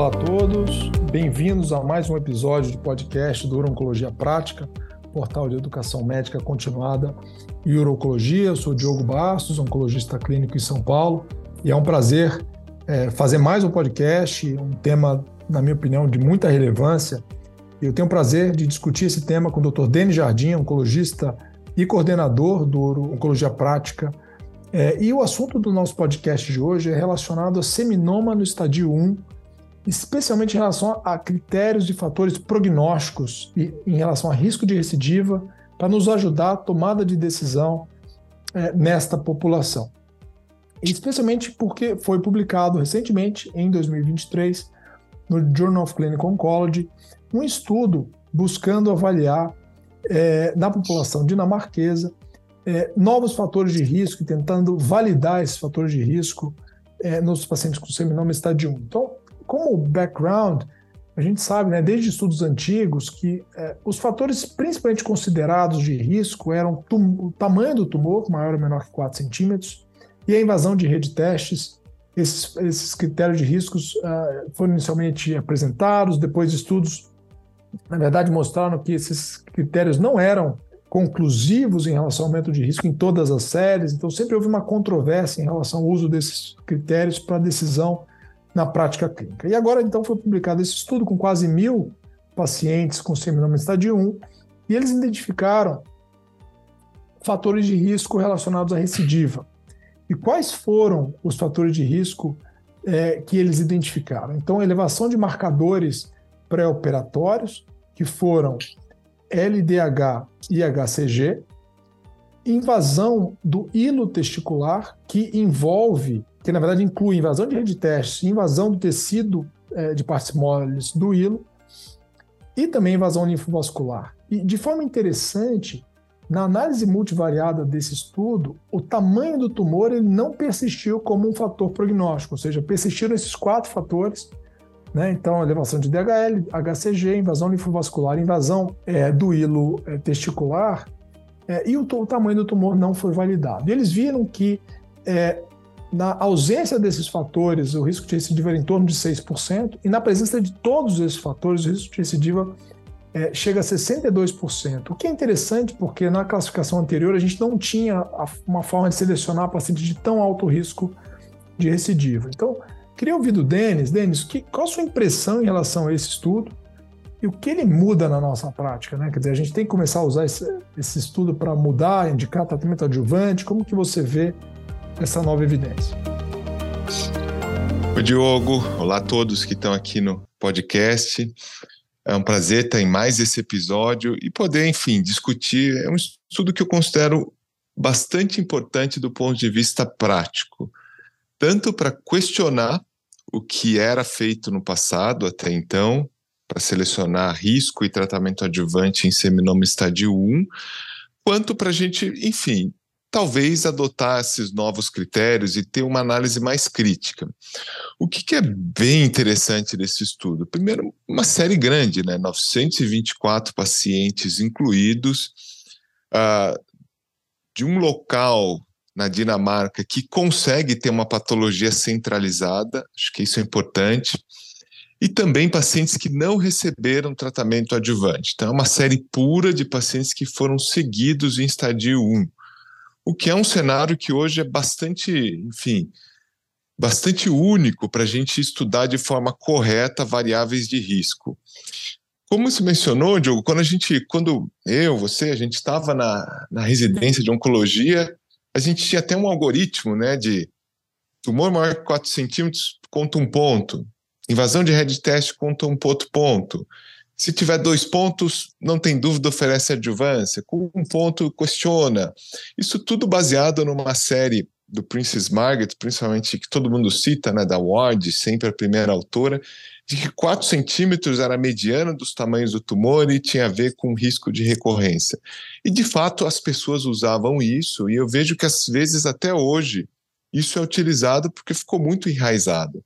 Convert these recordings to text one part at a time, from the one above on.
Olá a todos, bem-vindos a mais um episódio do podcast do Urologia Prática, portal de educação médica continuada e urologia. Eu sou Diogo Bastos, oncologista clínico em São Paulo, e é um prazer é, fazer mais um podcast, um tema, na minha opinião, de muita relevância. Eu tenho o prazer de discutir esse tema com o Dr. Denis Jardim, oncologista e coordenador do Oncologia Prática. É, e o assunto do nosso podcast de hoje é relacionado a seminoma no estadio 1 especialmente em relação a critérios e fatores prognósticos e em relação a risco de recidiva, para nos ajudar a tomada de decisão é, nesta população. Especialmente porque foi publicado recentemente, em 2023, no Journal of Clinical Oncology, um estudo buscando avaliar é, na população dinamarquesa é, novos fatores de risco e tentando validar esses fatores de risco é, nos pacientes com seminoma estádio 1. Então, como background, a gente sabe, né, desde estudos antigos, que é, os fatores principalmente considerados de risco eram o tamanho do tumor, maior ou menor que 4 centímetros, e a invasão de rede testes. Esses, esses critérios de riscos uh, foram inicialmente apresentados, depois estudos, na verdade, mostraram que esses critérios não eram conclusivos em relação ao aumento de risco em todas as séries, então sempre houve uma controvérsia em relação ao uso desses critérios para decisão na prática clínica. E agora, então, foi publicado esse estudo com quase mil pacientes com seminoma estádio 1 e eles identificaram fatores de risco relacionados à recidiva. E quais foram os fatores de risco é, que eles identificaram? Então, elevação de marcadores pré-operatórios, que foram LDH e HCG, invasão do hilo testicular, que envolve que na verdade inclui invasão de rede de testes, invasão do tecido é, de partes moles do hilo e também invasão linfovascular. E de forma interessante, na análise multivariada desse estudo, o tamanho do tumor ele não persistiu como um fator prognóstico, ou seja, persistiram esses quatro fatores, né? então elevação de DHL, HCG, invasão linfovascular, invasão é, do hilo é, testicular, é, e o, o, tamanho do tumor não foi validado. E eles viram que é, na ausência desses fatores, o risco de recidiva era em torno de 6%, e na presença de todos esses fatores, o risco de recidiva é, chega a 62%. O que é interessante porque na classificação anterior a gente não tinha uma forma de selecionar pacientes de tão alto risco de recidiva. Então, queria ouvir do Denis. Denis, que, qual a sua impressão em relação a esse estudo e o que ele muda na nossa prática? Né? Quer dizer, a gente tem que começar a usar esse, esse estudo para mudar, indicar tratamento adjuvante. Como que você vê essa nova evidência. Oi, Diogo. Olá a todos que estão aqui no podcast. É um prazer estar em mais esse episódio e poder, enfim, discutir. É um estudo que eu considero bastante importante do ponto de vista prático, tanto para questionar o que era feito no passado até então, para selecionar risco e tratamento adjuvante em seminoma estádio 1, quanto para a gente, enfim, talvez adotar esses novos critérios e ter uma análise mais crítica. O que, que, é bem interessante desse estudo? Primeiro, uma série grande, né? 924 pacientes incluídos, uh, de um local na Dinamarca que consegue ter uma patologia centralizada, acho que isso é importante, e também pacientes que não receberam tratamento adjuvante. Então, é uma série pura de pacientes que foram seguidos em estadio 1 o que é um cenário que hoje é bastante, enfim, bastante único para a gente estudar de forma correta variáveis de risco. Como se mencionou, Diogo, quando a gente, quando eu, você, a gente estava na, na residência de oncologia, a gente tinha até um algoritmo, né, de tumor maior que 4 centímetros conta um ponto, invasão de red test conta um outro ponto, se tiver dois pontos, não tem dúvida, oferece adjuvância. Com um ponto, questiona. Isso tudo baseado numa série do Princess Margaret, principalmente que todo mundo cita, né, da Ward, sempre a primeira autora, de que 4 centímetros era a mediana dos tamanhos do tumor e tinha a ver com risco de recorrência. E, de fato, as pessoas usavam isso, e eu vejo que, às vezes, até hoje, isso é utilizado porque ficou muito enraizado.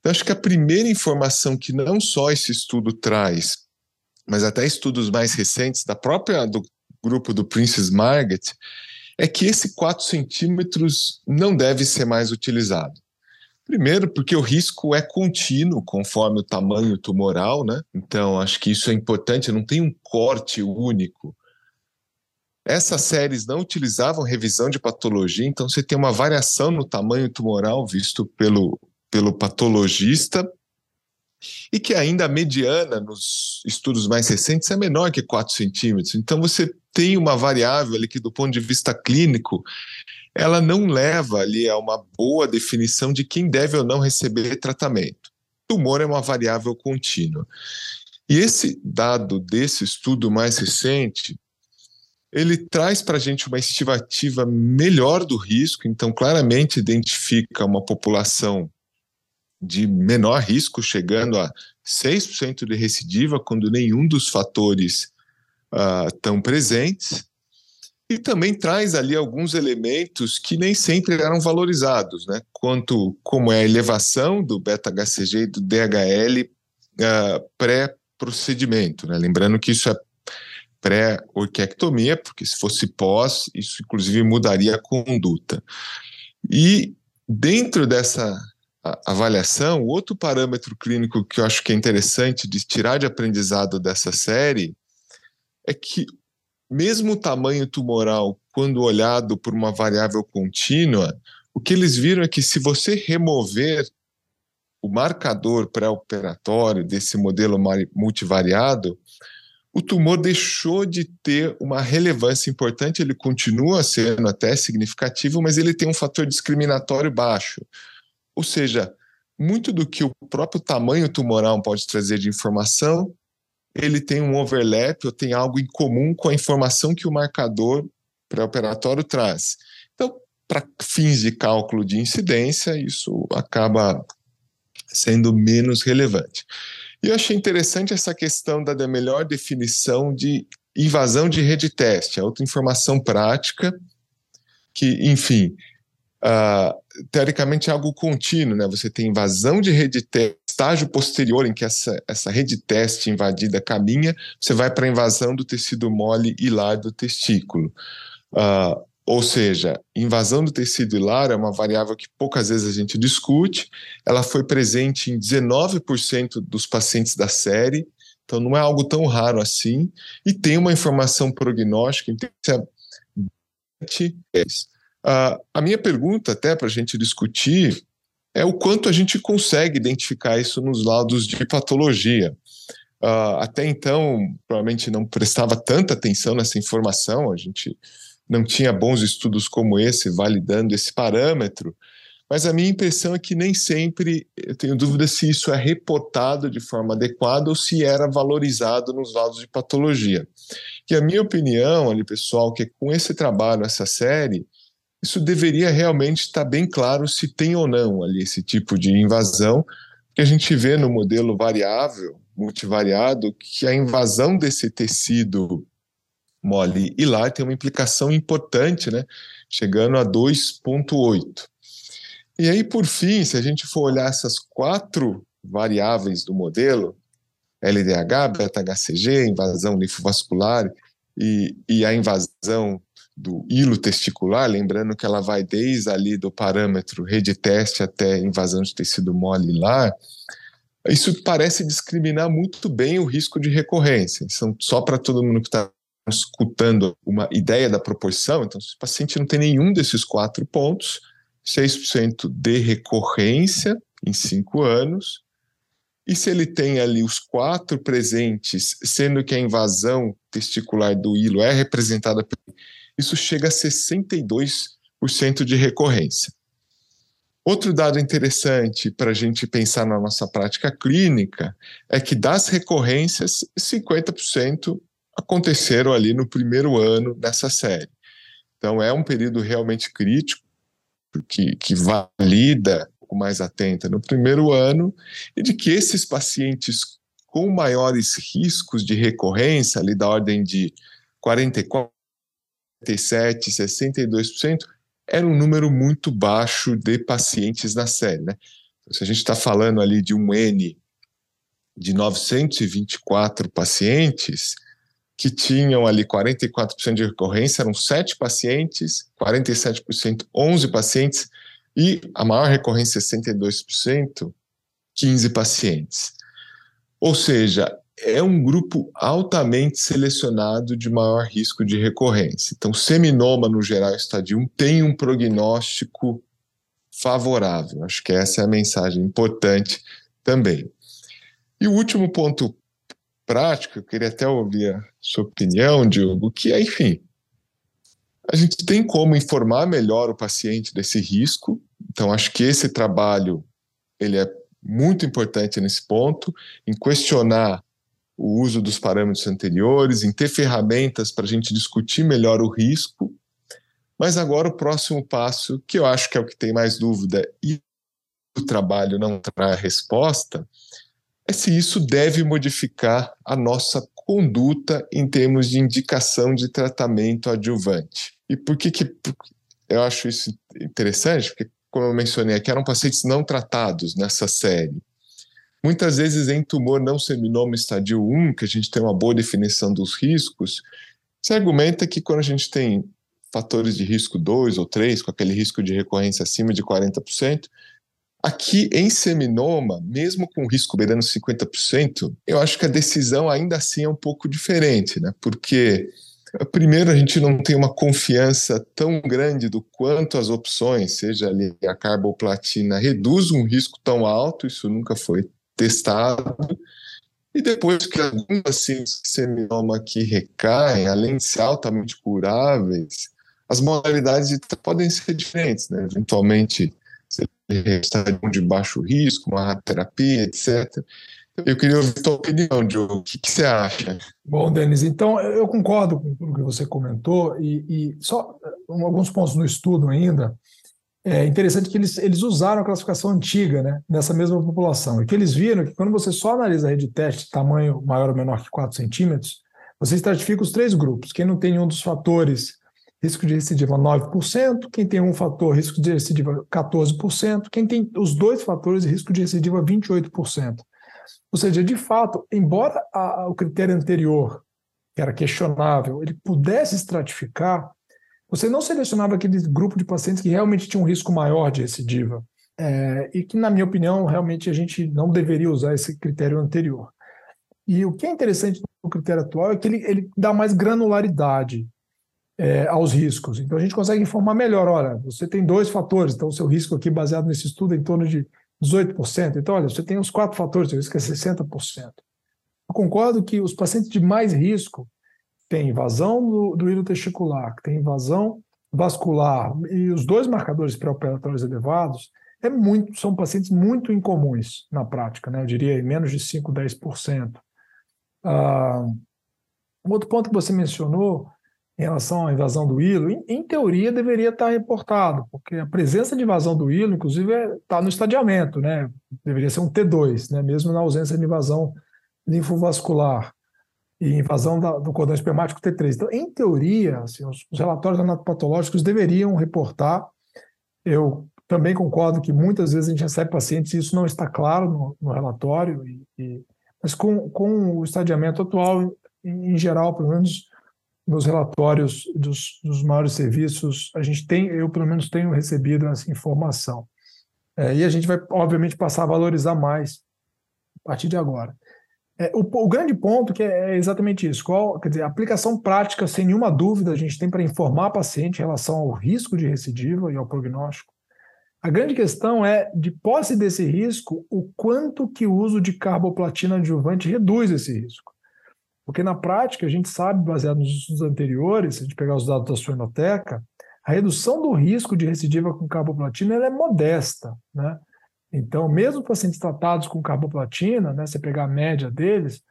Então, acho que a primeira informação que não só esse estudo traz, mas até estudos mais recentes da própria do grupo do Princess Margaret, é que esse 4 centímetros não deve ser mais utilizado. Primeiro, porque o risco é contínuo conforme o tamanho tumoral, né? Então, acho que isso é importante, não tem um corte único. Essas séries não utilizavam revisão de patologia, então você tem uma variação no tamanho tumoral visto pelo, pelo patologista, e que ainda a mediana nos estudos mais recentes é menor que 4 centímetros. Então você tem uma variável ali que, do ponto de vista clínico, ela não leva ali a uma boa definição de quem deve ou não receber tratamento. Tumor é uma variável contínua. E esse dado desse estudo mais recente, ele traz para a gente uma estimativa melhor do risco, então claramente identifica uma população de menor risco, chegando a 6% de recidiva, quando nenhum dos fatores estão uh, presentes e também traz ali alguns elementos que nem sempre eram valorizados, né? Quanto como é a elevação do beta-HCG e do DHL uh, ah, pré-procedimento, né? Lembrando que isso é pré-orquiectomia, porque se fosse pós, isso inclusive mudaria a conduta. E dentro dessa avaliação, outro parâmetro clínico que eu acho que é interessante de tirar de aprendizado dessa série é que mesmo o tamanho tumoral, quando olhado por uma variável contínua, o que eles viram é que se você remover o marcador pré-operatório desse modelo multivariado, o tumor deixou de ter uma relevância importante, ele continua sendo até significativo, mas ele tem um fator discriminatório baixo. Ou seja, muito do que o próprio tamanho tumoral pode trazer de informação ele tem um overlap ou tem algo em comum com a informação que o marcador pré-operatório traz. Então, para fins de cálculo de incidência, isso acaba sendo menos relevante. E eu achei interessante essa questão da melhor definição de invasão de rede teste, é outra informação prática que, enfim, uh, teoricamente é algo contínuo, né? Você tem invasão de rede teste, estágio posterior em que essa, essa rede teste invadida caminha, você vai para a invasão do tecido mole hilar do testículo. Uh, ou seja, invasão do tecido hilar é uma variável que poucas vezes a gente discute, ela foi presente em 19% dos pacientes da série, então não é algo tão raro assim, e tem uma informação prognóstica interessante Uh, a minha pergunta, até para a gente discutir, é o quanto a gente consegue identificar isso nos laudos de patologia. Uh, até então, provavelmente não prestava tanta atenção nessa informação, a gente não tinha bons estudos como esse validando esse parâmetro, mas a minha impressão é que nem sempre eu tenho dúvida se isso é reportado de forma adequada ou se era valorizado nos laudos de patologia. E a minha opinião, ali, pessoal, que com esse trabalho, essa série, isso deveria realmente estar bem claro se tem ou não ali esse tipo de invasão, que a gente vê no modelo variável, multivariado, que a invasão desse tecido mole hilar tem uma implicação importante, né? chegando a 2,8. E aí, por fim, se a gente for olhar essas quatro variáveis do modelo, LDH, beta-HCG, invasão linfovascular e, e a invasão do hilo testicular, lembrando que ela vai desde ali do parâmetro rede teste até invasão de tecido mole lá, isso parece discriminar muito bem o risco de recorrência. Então, só para todo mundo que está escutando uma ideia da proporção, então, se o paciente não tem nenhum desses quatro pontos, 6% de recorrência em cinco anos, e se ele tem ali os quatro presentes, sendo que a invasão testicular do hilo é representada isso chega a 62% de recorrência. Outro dado interessante para a gente pensar na nossa prática clínica é que das recorrências, 50% aconteceram ali no primeiro ano dessa série. Então, é um período realmente crítico, que, que valida um mais atenta no primeiro ano, e de que esses pacientes com maiores riscos de recorrência, ali da ordem de 44 67%, 62%, era um número muito baixo de pacientes na série. Né? Então, se a gente está falando ali de um N de 924 pacientes, que tinham ali 44% de recorrência, eram 7 pacientes, 47%, 11 pacientes, E a maior recorrência, 62%, 15 pacientes. Ou seja, é um grupo altamente selecionado de maior risco de recorrência. Então, seminoma no geral estádio 1 tem um prognóstico favorável. Acho que essa é a mensagem importante também. E o último ponto prático, eu queria até ouvir a sua opinião, Diogo, que é, enfim, a gente tem como informar melhor o paciente desse risco. Então, acho que esse trabalho ele é muito importante nesse ponto, em questionar o uso dos parâmetros anteriores, em ter ferramentas para a gente discutir melhor o risco. Mas agora o próximo passo, que eu acho que é o que tem mais dúvida e o trabalho não traz resposta, é se isso deve modificar a nossa conduta em termos de indicação de tratamento adjuvante. E por que, que eu acho isso interessante? Porque, como eu mencionei aqui, eram pacientes não tratados nessa série. Muitas vezes, em tumor não seminoma estadio 1, que a gente tem uma boa definição dos riscos, se argumenta que quando a gente tem fatores de risco 2 ou 3, com aquele risco de recorrência acima de 40%, aqui em seminoma, mesmo com risco beirando 50%, eu acho que a decisão ainda assim é um pouco diferente, né? Porque Primeiro, a gente não tem uma confiança tão grande do quanto as opções, seja ali a carboplatina, reduz um risco tão alto, isso nunca foi testado. E depois que algumas síndromes de seminoma aqui recaem, além de ser altamente curáveis, as modalidades podem ser diferentes, né? Eventualmente, se está de baixo risco, uma terapia, etc. Eu queria ouvir a tua opinião, Diogo. O que, que, você acha? Bom, Denis, então eu concordo com o que você comentou e, e só alguns pontos no estudo ainda. É interessante que eles, eles usaram a classificação antiga né, nessa mesma população e que eles viram que quando você só analisa a rede de teste tamanho maior ou menor que 4 centímetros, você estratifica os três grupos. Quem não tem nenhum dos fatores, risco de recidiva 9%, quem tem um fator, risco de recidiva 14%, quem tem os dois fatores, risco de recidiva 28%. Ou seja, de fato, embora a, o critério anterior, que era questionável, ele pudesse estratificar, você não selecionava aquele grupo de pacientes que realmente tinham um risco maior de recidiva. É, e que, na minha opinião, realmente a gente não deveria usar esse critério anterior. E o que é interessante no critério atual é que ele, ele dá mais granularidade é, aos riscos. Então a gente consegue informar melhor. Olha, você tem dois fatores, então o seu risco aqui, baseado nesse estudo, é em torno de 18%. Então, olha, você tem os quatro fatores, o risco é 60%. Eu concordo que os pacientes de mais risco têm invasão do, do hilo testicular, têm invasão vascular e os dois marcadores pré-operatórios elevados é muito, são pacientes muito incomuns na prática, né? eu diria menos de 5, 10%. Ah, um outro ponto que você mencionou em relação à invasão do hilo, em, em, teoria deveria estar reportado, porque a presença de invasão do hilo, inclusive, está é, no estadiamento, né? Deveria ser um T2, né? Mesmo na ausência de invasão linfovascular e invasão da, do cordão espermático T3. Então, em teoria, assim, os, os relatórios anatopatológicos deveriam reportar. Eu também concordo que muitas vezes a gente recebe pacientes e isso não está claro no, no relatório, e, e, mas com, com o estadiamento atual, em, em geral, pelo menos nos relatórios dos, dos, maiores serviços, a gente tem, eu pelo menos tenho recebido essa informação. É, e a gente vai, obviamente, passar a valorizar mais a partir de agora. É, o, o, grande ponto que é, é exatamente isso. Qual, quer dizer, aplicação prática, sem nenhuma dúvida, a gente tem para informar a paciente em relação ao risco de recidiva e ao prognóstico. A grande questão é, de posse desse risco, o quanto que o uso de carboplatina adjuvante reduz esse risco. Porque na prática, a gente sabe, baseado nos estudos anteriores, se a gente pegar os dados da sua enoteca, a redução do risco de recidiva com carboplatina é modesta. Né? Então, mesmo pacientes tratados com carboplatina, né, você pegar a média deles,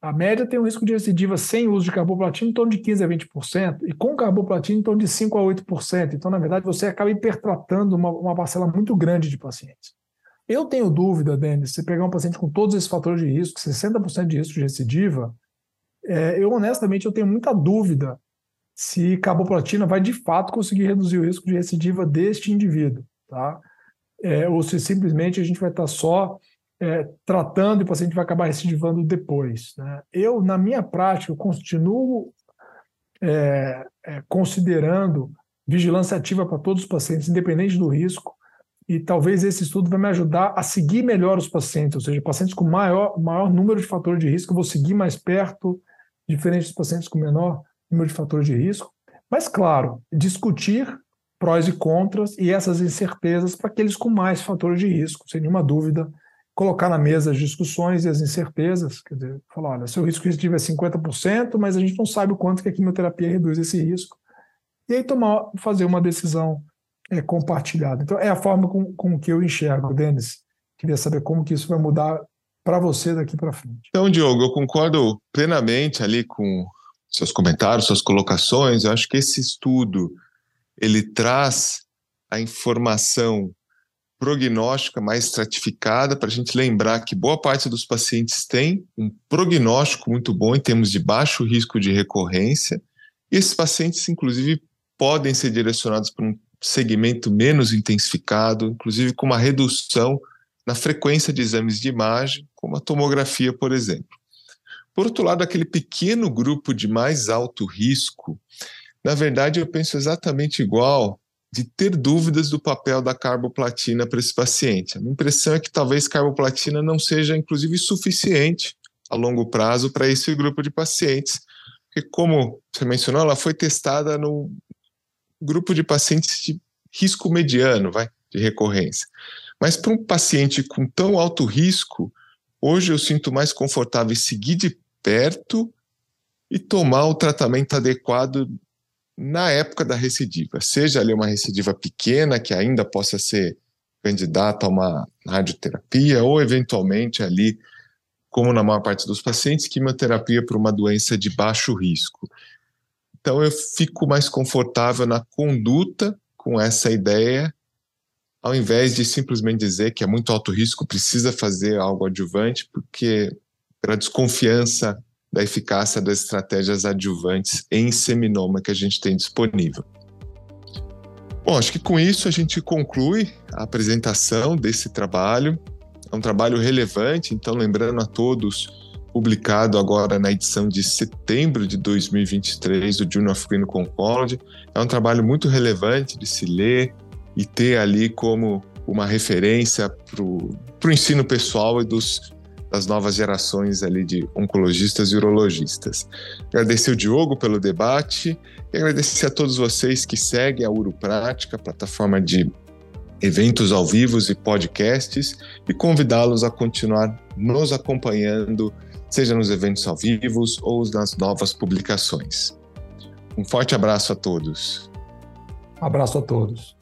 a média tem um risco de recidiva sem uso de carboplatina em torno de 15% a 20%, e com carboplatina em torno de 5% a 8%. Então, na verdade, você acaba hipertratando uma, uma parcela muito grande de pacientes. Eu tenho dúvida, Denis, se pegar um paciente com todos esses fatores de risco, 60% de risco de recidiva, é, eu honestamente eu tenho muita dúvida se carboplatina vai de fato conseguir reduzir o risco de recidiva deste indivíduo, tá? É, ou se simplesmente a gente vai estar só é, tratando e o paciente vai acabar recidivando depois. Né? Eu, na minha prática, continuo é, é, considerando vigilância ativa para todos os pacientes, independente do risco, e talvez esse estudo vai me ajudar a seguir melhor os pacientes, ou seja, pacientes com maior, maior número de fatores de risco, eu vou seguir mais perto, diferente dos pacientes com menor número de fatores de risco. Mas, claro, discutir prós e contras e essas incertezas para aqueles com mais fatores de risco, sem nenhuma dúvida. Colocar na mesa as discussões e as incertezas, quer dizer, falar, olha, seu risco positivo é 50%, mas a gente não sabe o quanto que a quimioterapia reduz esse risco. E aí tomar, fazer uma decisão é, compartilhada. Então, é a forma com, com que eu enxergo, Denis. Queria saber como que isso vai mudar para você daqui para frente. Então, Diogo, eu concordo plenamente ali com seus comentários, suas colocações. Eu acho que esse estudo ele traz a informação prognóstica mais estratificada para a gente lembrar que boa parte dos pacientes tem um prognóstico muito bom em termos de baixo risco de recorrência. E esses pacientes, inclusive, podem ser direcionados para um segmento menos intensificado, inclusive com uma redução na frequência de exames de imagem, como a tomografia, por exemplo. Por outro lado, aquele pequeno grupo de mais alto risco, na verdade, eu penso exatamente igual de ter dúvidas do papel da carboplatina para esse paciente. A minha impressão é que talvez carboplatina não seja, inclusive, suficiente a longo prazo para esse grupo de pacientes, porque, como você mencionou, ela foi testada no grupo de pacientes de risco mediano, vai, de recorrência. Mas para um paciente com tão alto risco, hoje eu sinto mais confortável seguir de perto e tomar o tratamento adequado na época da recidiva, seja ali uma recidiva pequena que ainda possa ser candidata a uma radioterapia ou eventualmente ali, como na maior parte dos pacientes, quimioterapia para uma doença de baixo risco. Então eu fico mais confortável na conduta com essa ideia, ao invés de simplesmente dizer que é muito alto risco, precisa fazer algo adjuvante, porque pela desconfiança da eficácia das estratégias adjuvantes em seminoma que a gente tem disponível. Bom, acho que com isso a gente conclui a apresentação desse trabalho. É um trabalho relevante, então, lembrando a todos, publicado agora na edição de setembro de 2023 do Journal of Clinical Oncology. É um trabalho muito relevante de se ler e ter ali como uma referência para o ensino pessoal e dos das novas gerações ali de oncologistas e urologistas. Agradecer o Diogo pelo debate e agradecer a todos vocês que seguem a Uroprática, plataforma de eventos ao vivo e podcasts, e convidá-los a continuar nos acompanhando, seja nos eventos ao vivo ou nas novas publicações. Um forte abraço a todos. abraço a todos.